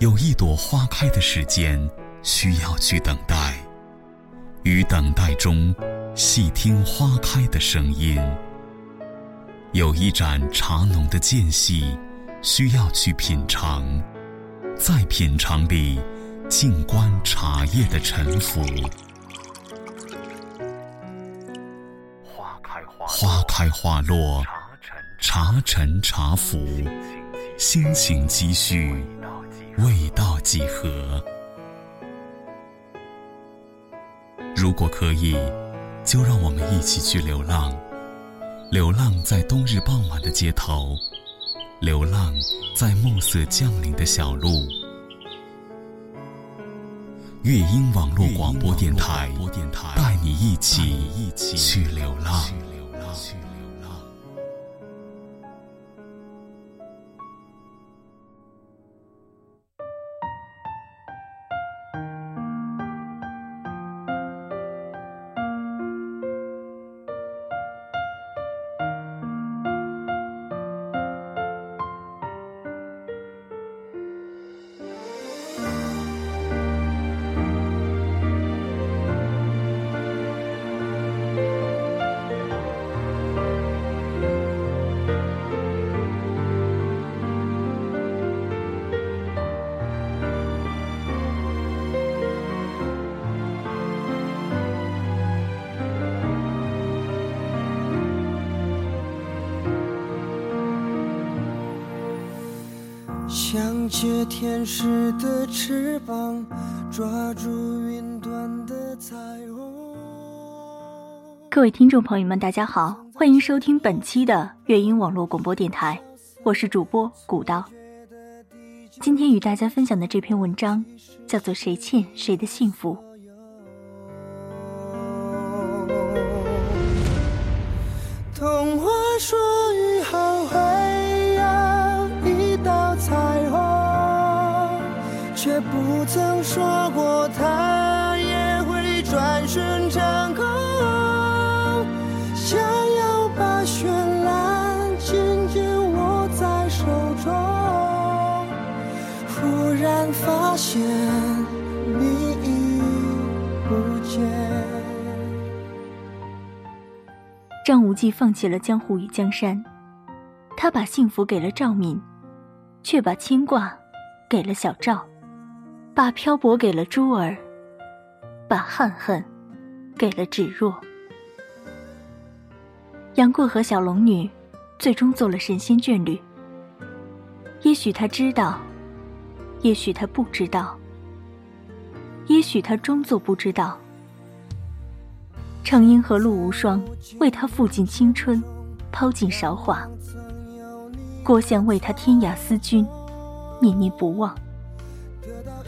有一朵花开的时间，需要去等待，于等待中细听花开的声音；有一盏茶浓的间隙，需要去品尝，在品尝里静观茶叶的沉浮。花开花花开花落，茶沉茶浮，心情积蓄，味道几何？如果可以，就让我们一起去流浪，流浪在冬日傍晚的街头，流浪在暮色降临的小路。乐音网络广播电台，带你一起去流浪。像借天使的翅膀，抓住云端的彩虹。各位听众朋友们，大家好，欢迎收听本期的乐音网络广播电台，我是主播古道。今天与大家分享的这篇文章叫做《谁欠谁的幸福》。童话说不曾说过它也会转瞬成空。想要把绚烂紧紧握在手中，忽然发现你已不见。张无忌放弃了江湖与江山，他把幸福给了赵敏，却把牵挂给了小赵，把漂泊给了珠儿，把憾恨给了芷若。杨过和小龙女最终做了神仙眷侣。也许他知道，也许他不知道，也许他装作不知道。程英和陆无双为他付尽青春，抛尽韶华。郭襄为他天涯思君，念念不忘。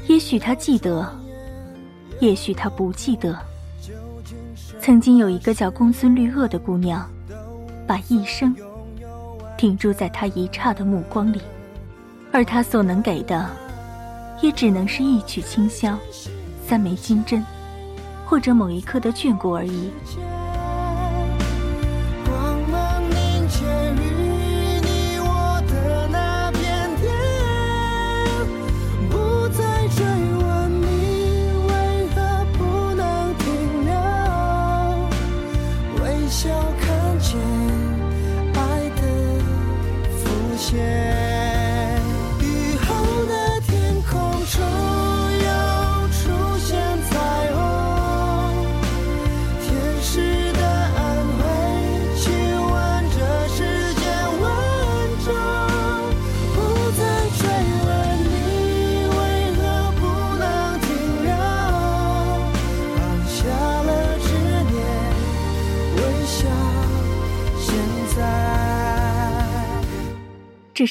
也许他记得，也许他不记得。曾经有一个叫公孙绿萼的姑娘，把一生停驻在他一刹的目光里，而他所能给的，也只能是一曲清箫，三枚金针。或者某一刻的眷顾而已。些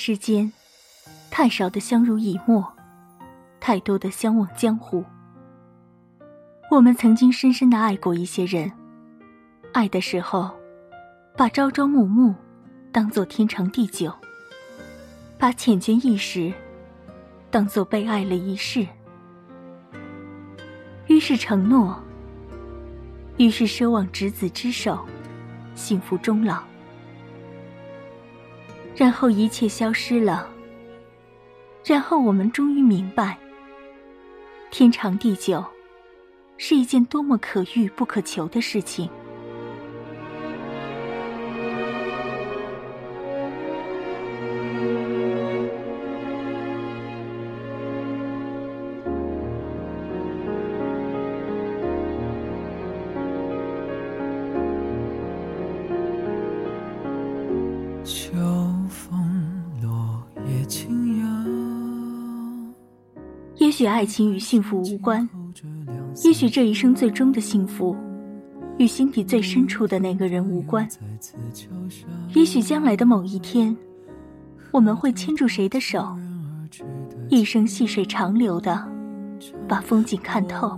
世间，太少的相濡以沫，太多的相忘江湖。我们曾经深深的爱过一些人，爱的时候，把朝朝暮暮当做天长地久，把浅绻一时当做被爱了一世。于是承诺，于是奢望执子之手，幸福终老。然后一切消失了，然后我们终于明白，天长地久，是一件多么可遇不可求的事情。也许爱情与幸福无关，也许这一生最终的幸福，与心底最深处的那个人无关。也许将来的某一天，我们会牵住谁的手，一生细水长流的把风景看透。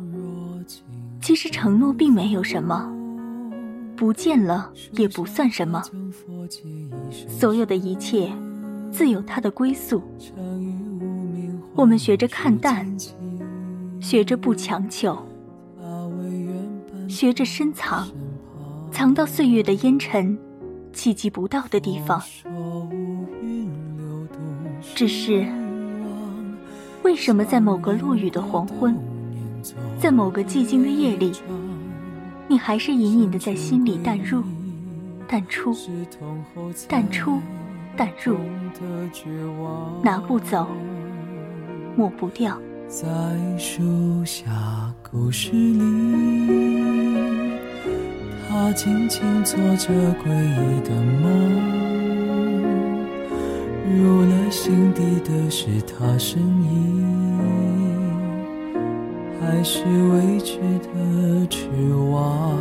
其实承诺并没有什么，不见了也不算什么。所有的一切，自有它的归宿。我们学着看淡，学着不强求，学着深藏，藏到岁月的烟尘企及不到的地方。只是，为什么在某个落雨的黄昏，在某个寂静的夜里，你还是隐隐的在心里淡入、淡出、淡出、淡入，拿不走？抹不掉。在树下故事里，他静静做着诡异的梦，入了心底的是他声音，还是未知的绝望？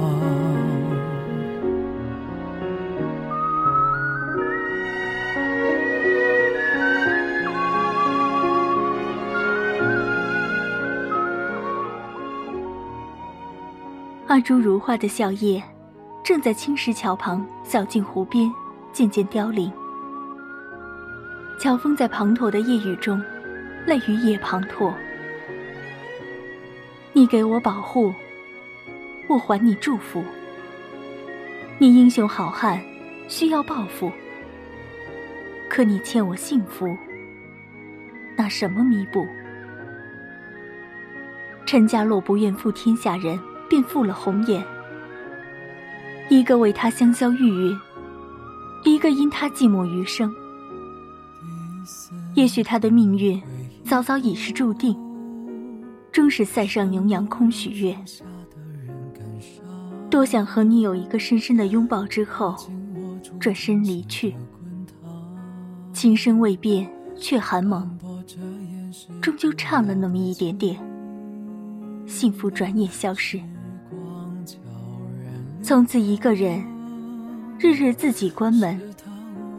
画珠如画的笑靥，正在青石桥旁小径湖边渐渐凋零。乔峰在滂沱的夜雨中，泪雨也滂沱。你给我保护，我还你祝福。你英雄好汉，需要报复。可你欠我幸福，拿什么弥补？陈家洛不愿负天下人。便负了红颜，一个为他香消玉殒，一个因他寂寞余生。也许他的命运早早已是注定，终是塞上牛羊空许愿。多想和你有一个深深的拥抱之后，转身离去。情深未变，却寒盟，终究差了那么一点点。幸福转眼消失。从此一个人，日日自己关门，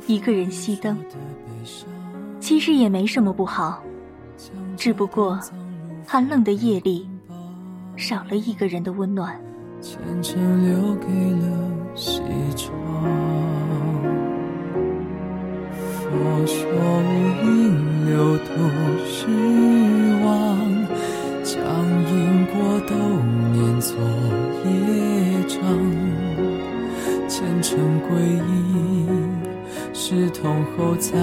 一个人熄灯。其实也没什么不好，只不过寒冷的夜里，少了一个人的温暖。前尘留给了西窗，佛说无影留度失望，将因果都念作业。前尘归隐，是痛后才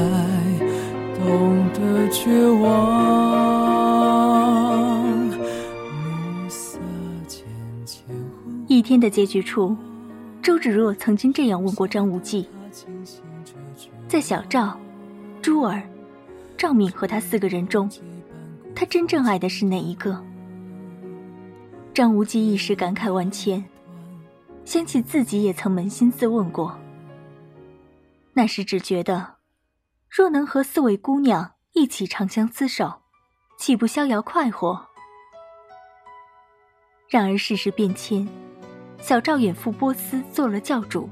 懂得绝望。一天的结局处，周芷若曾经这样问过张无忌：在小赵、珠儿、赵敏和他四个人中，他真正爱的是哪一个？张无忌一时感慨万千。想起自己也曾扪心自问过，那时只觉得，若能和四位姑娘一起长相厮守，岂不逍遥快活？然而世事变迁，小赵远赴波斯做了教主，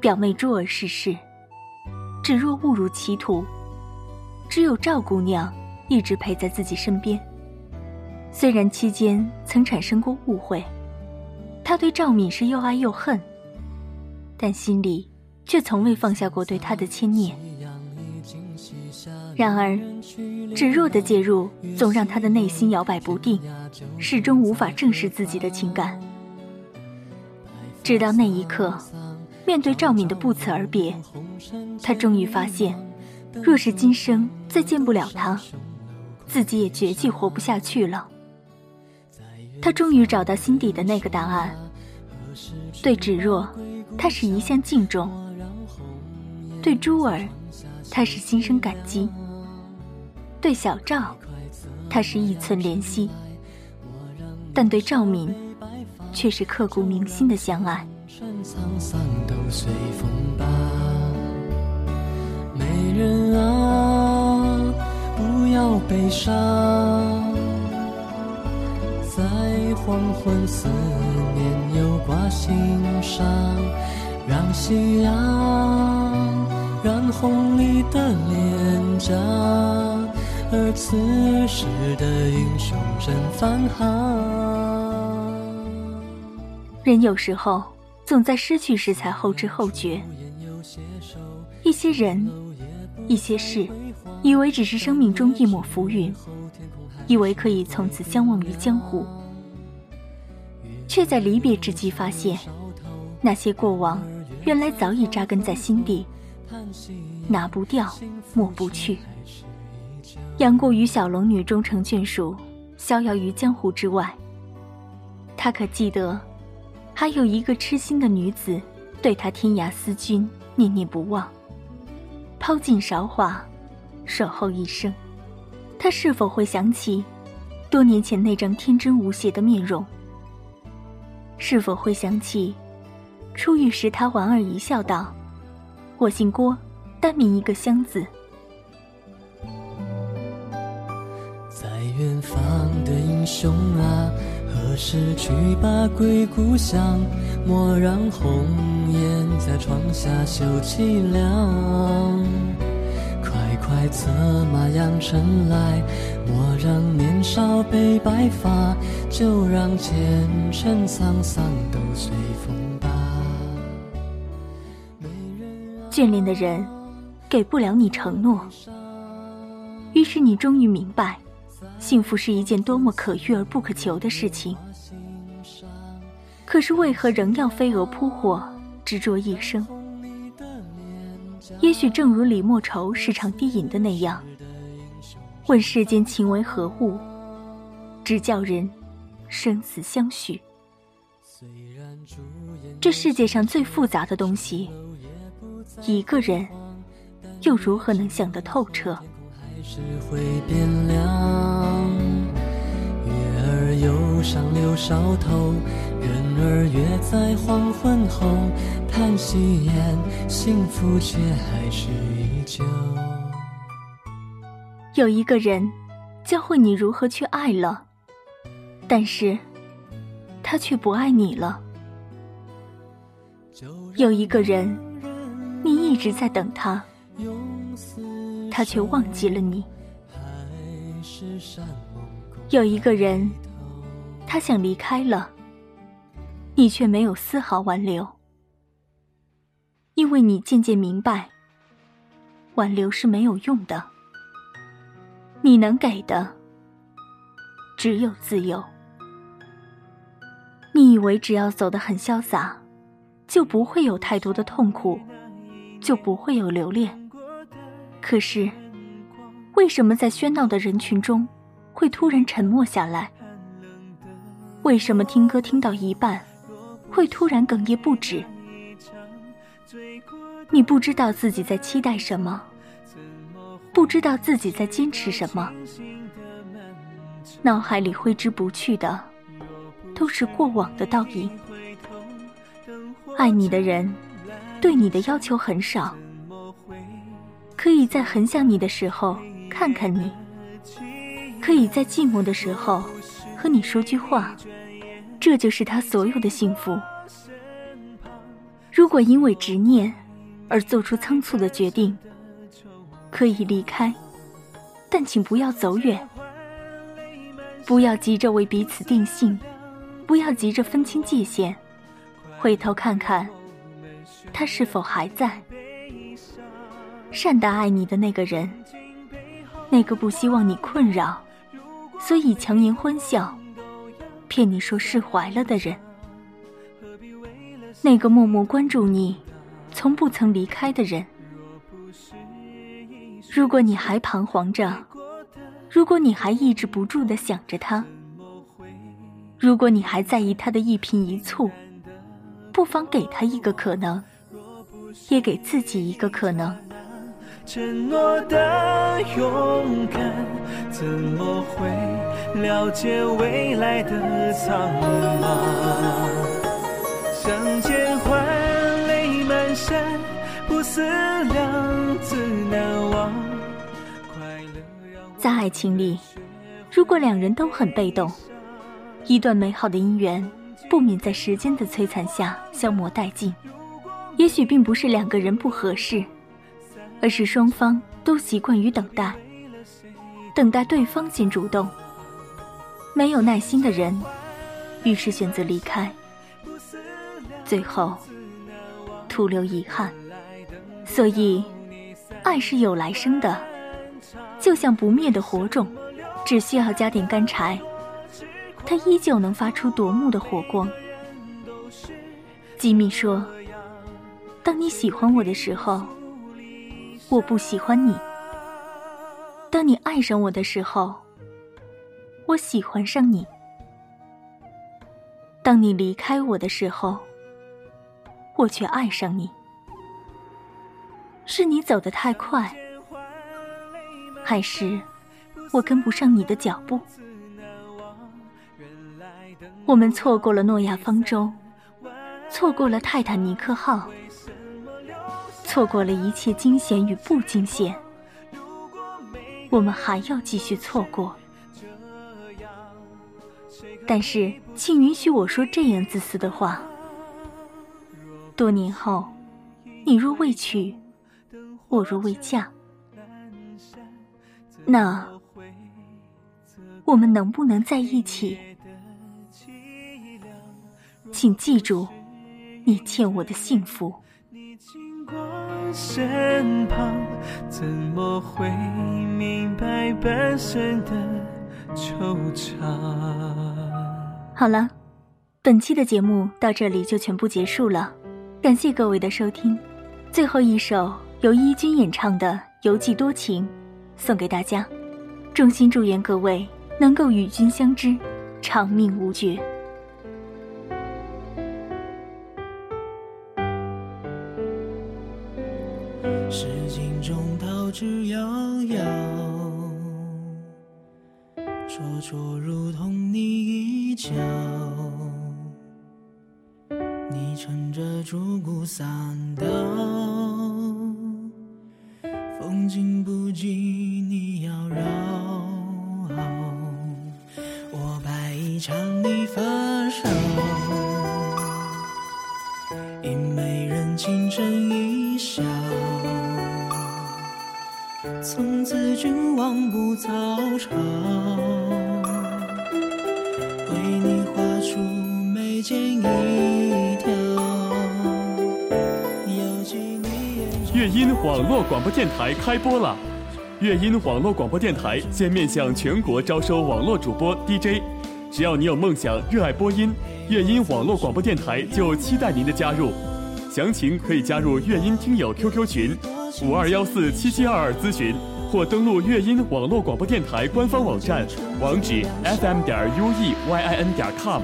表妹珠儿逝世，芷若误入歧途，只有赵姑娘一直陪在自己身边。虽然期间曾产生过误会。他对赵敏是又爱又恨，但心里却从未放下过对她的牵念。然而，芷若的介入总让他的内心摇摆不定，始终无法正视自己的情感。直到那一刻，面对赵敏的不辞而别，他终于发现，若是今生再见不了他，自己也绝迹活不下去了。他终于找到心底的那个答案。对芷若，他是一向敬重；对珠儿，他是心生感激；对小赵，他是一寸怜惜。但对赵敏，却是刻骨铭心的相爱。美人啊，不要悲伤，在黄昏思念又挂心上，让夕阳染红你的脸颊，而此时的英雄正返航。人有时候总在失去时才后知后觉，一些人。一些事，以为只是生命中一抹浮云，以为可以从此相忘于江湖，却在离别之际发现，那些过往原来早已扎根在心底，拿不掉，抹不去。杨过与小龙女终成眷属，逍遥于江湖之外。他可记得，还有一个痴心的女子，对他天涯思君，念念不忘。抛尽韶华，守候一生，他是否会想起多年前那张天真无邪的面容？是否会想起初遇时他莞尔一笑，道：“我姓郭，单名一个香字。”在远方的英雄啊，何时去把归故乡？莫让红颜在窗下绣凄凉。快快策马扬尘来，莫让年少悲白发，就让前尘沧桑都随风吧。眷恋的人给不了你承诺，于是你终于明白，幸福是一件多么可遇而不可求的事情。可是为何仍要飞蛾扑火，执着一生？也许正如李莫愁时常低吟的那样：“问世间情为何物，只叫人生死相许。”这世界上最复杂的东西，一个人又如何能想得透彻？月儿忧伤柳梢头，人儿约在黄昏后，叹息言幸福却还是依旧。有一个人教会你如何去爱了，但是他却不爱你了。有一个人，你一直在等他，他却忘记了你。有一个人。他想离开了，你却没有丝毫挽留，因为你渐渐明白，挽留是没有用的。你能给的只有自由。你以为只要走得很潇洒，就不会有太多的痛苦，就不会有留恋。可是，为什么在喧闹的人群中，会突然沉默下来？为什么听歌听到一半，会突然哽咽不止？你不知道自己在期待什么，不知道自己在坚持什么，脑海里挥之不去的，都是过往的倒影。爱你的人，对你的要求很少，可以在很想你的时候看看你，可以在寂寞的时候。和你说句话，这就是他所有的幸福。如果因为执念而做出仓促的决定，可以离开，但请不要走远。不要急着为彼此定性，不要急着分清界限，回头看看，他是否还在。善待爱你的那个人，那个不希望你困扰。所以强颜欢笑，骗你说释怀了的人，那个默默关注你，从不曾离开的人，如果你还彷徨着，如果你还抑制不住的想着他，如果你还在意他的一颦一蹙，不妨给他一个可能，也给自己一个可能。承诺的勇敢，怎么会了解未来的苍茫？相见欢，泪满衫，不思量，自难忘。在爱情里，如果两人都很被动，一段美好的姻缘不免在时间的摧残下消磨殆尽。也许并不是两个人不合适。而是双方都习惯于等待，等待对方先主动。没有耐心的人，于是选择离开，最后徒留遗憾。所以，爱是有来生的，就像不灭的火种，只需要加点干柴，它依旧能发出夺目的火光。吉米说：“当你喜欢我的时候。”我不喜欢你。当你爱上我的时候，我喜欢上你。当你离开我的时候，我却爱上你。是你走得太快，还是我跟不上你的脚步？我们错过了诺亚方舟，错过了泰坦尼克号。错过了一切惊险与不惊险，我们还要继续错过。但是，请允许我说这样自私的话：多年后，你若未娶，我若未嫁，那我们能不能在一起？请记住，你欠我的幸福。身旁，怎么会明白半生的惆怅？好了，本期的节目到这里就全部结束了，感谢各位的收听。最后一首由一君演唱的《游记多情》送给大家，衷心祝愿各位能够与君相知，长命无绝。之夭夭，灼灼如同你衣角。你乘着竹骨伞道，风景不及你妖娆。我摆一场你发梢，因美人倾城一笑。从此君王不草草，为你画出眉间一条。乐音网络广播电台开播了！乐音网络广播电台现面向全国招收网络主播 DJ，只要你有梦想、热爱播音，乐音网络广播电台就期待您的加入。详情可以加入乐音听友 QQ 群。五二幺四七七二二咨询，或登录乐音网络广播电台官方网站，网址 fm 点 ueyin 点 com。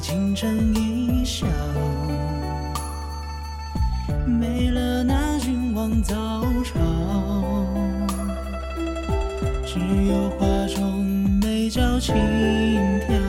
倾城一笑没了那君王早朝，只有画中美娇青天。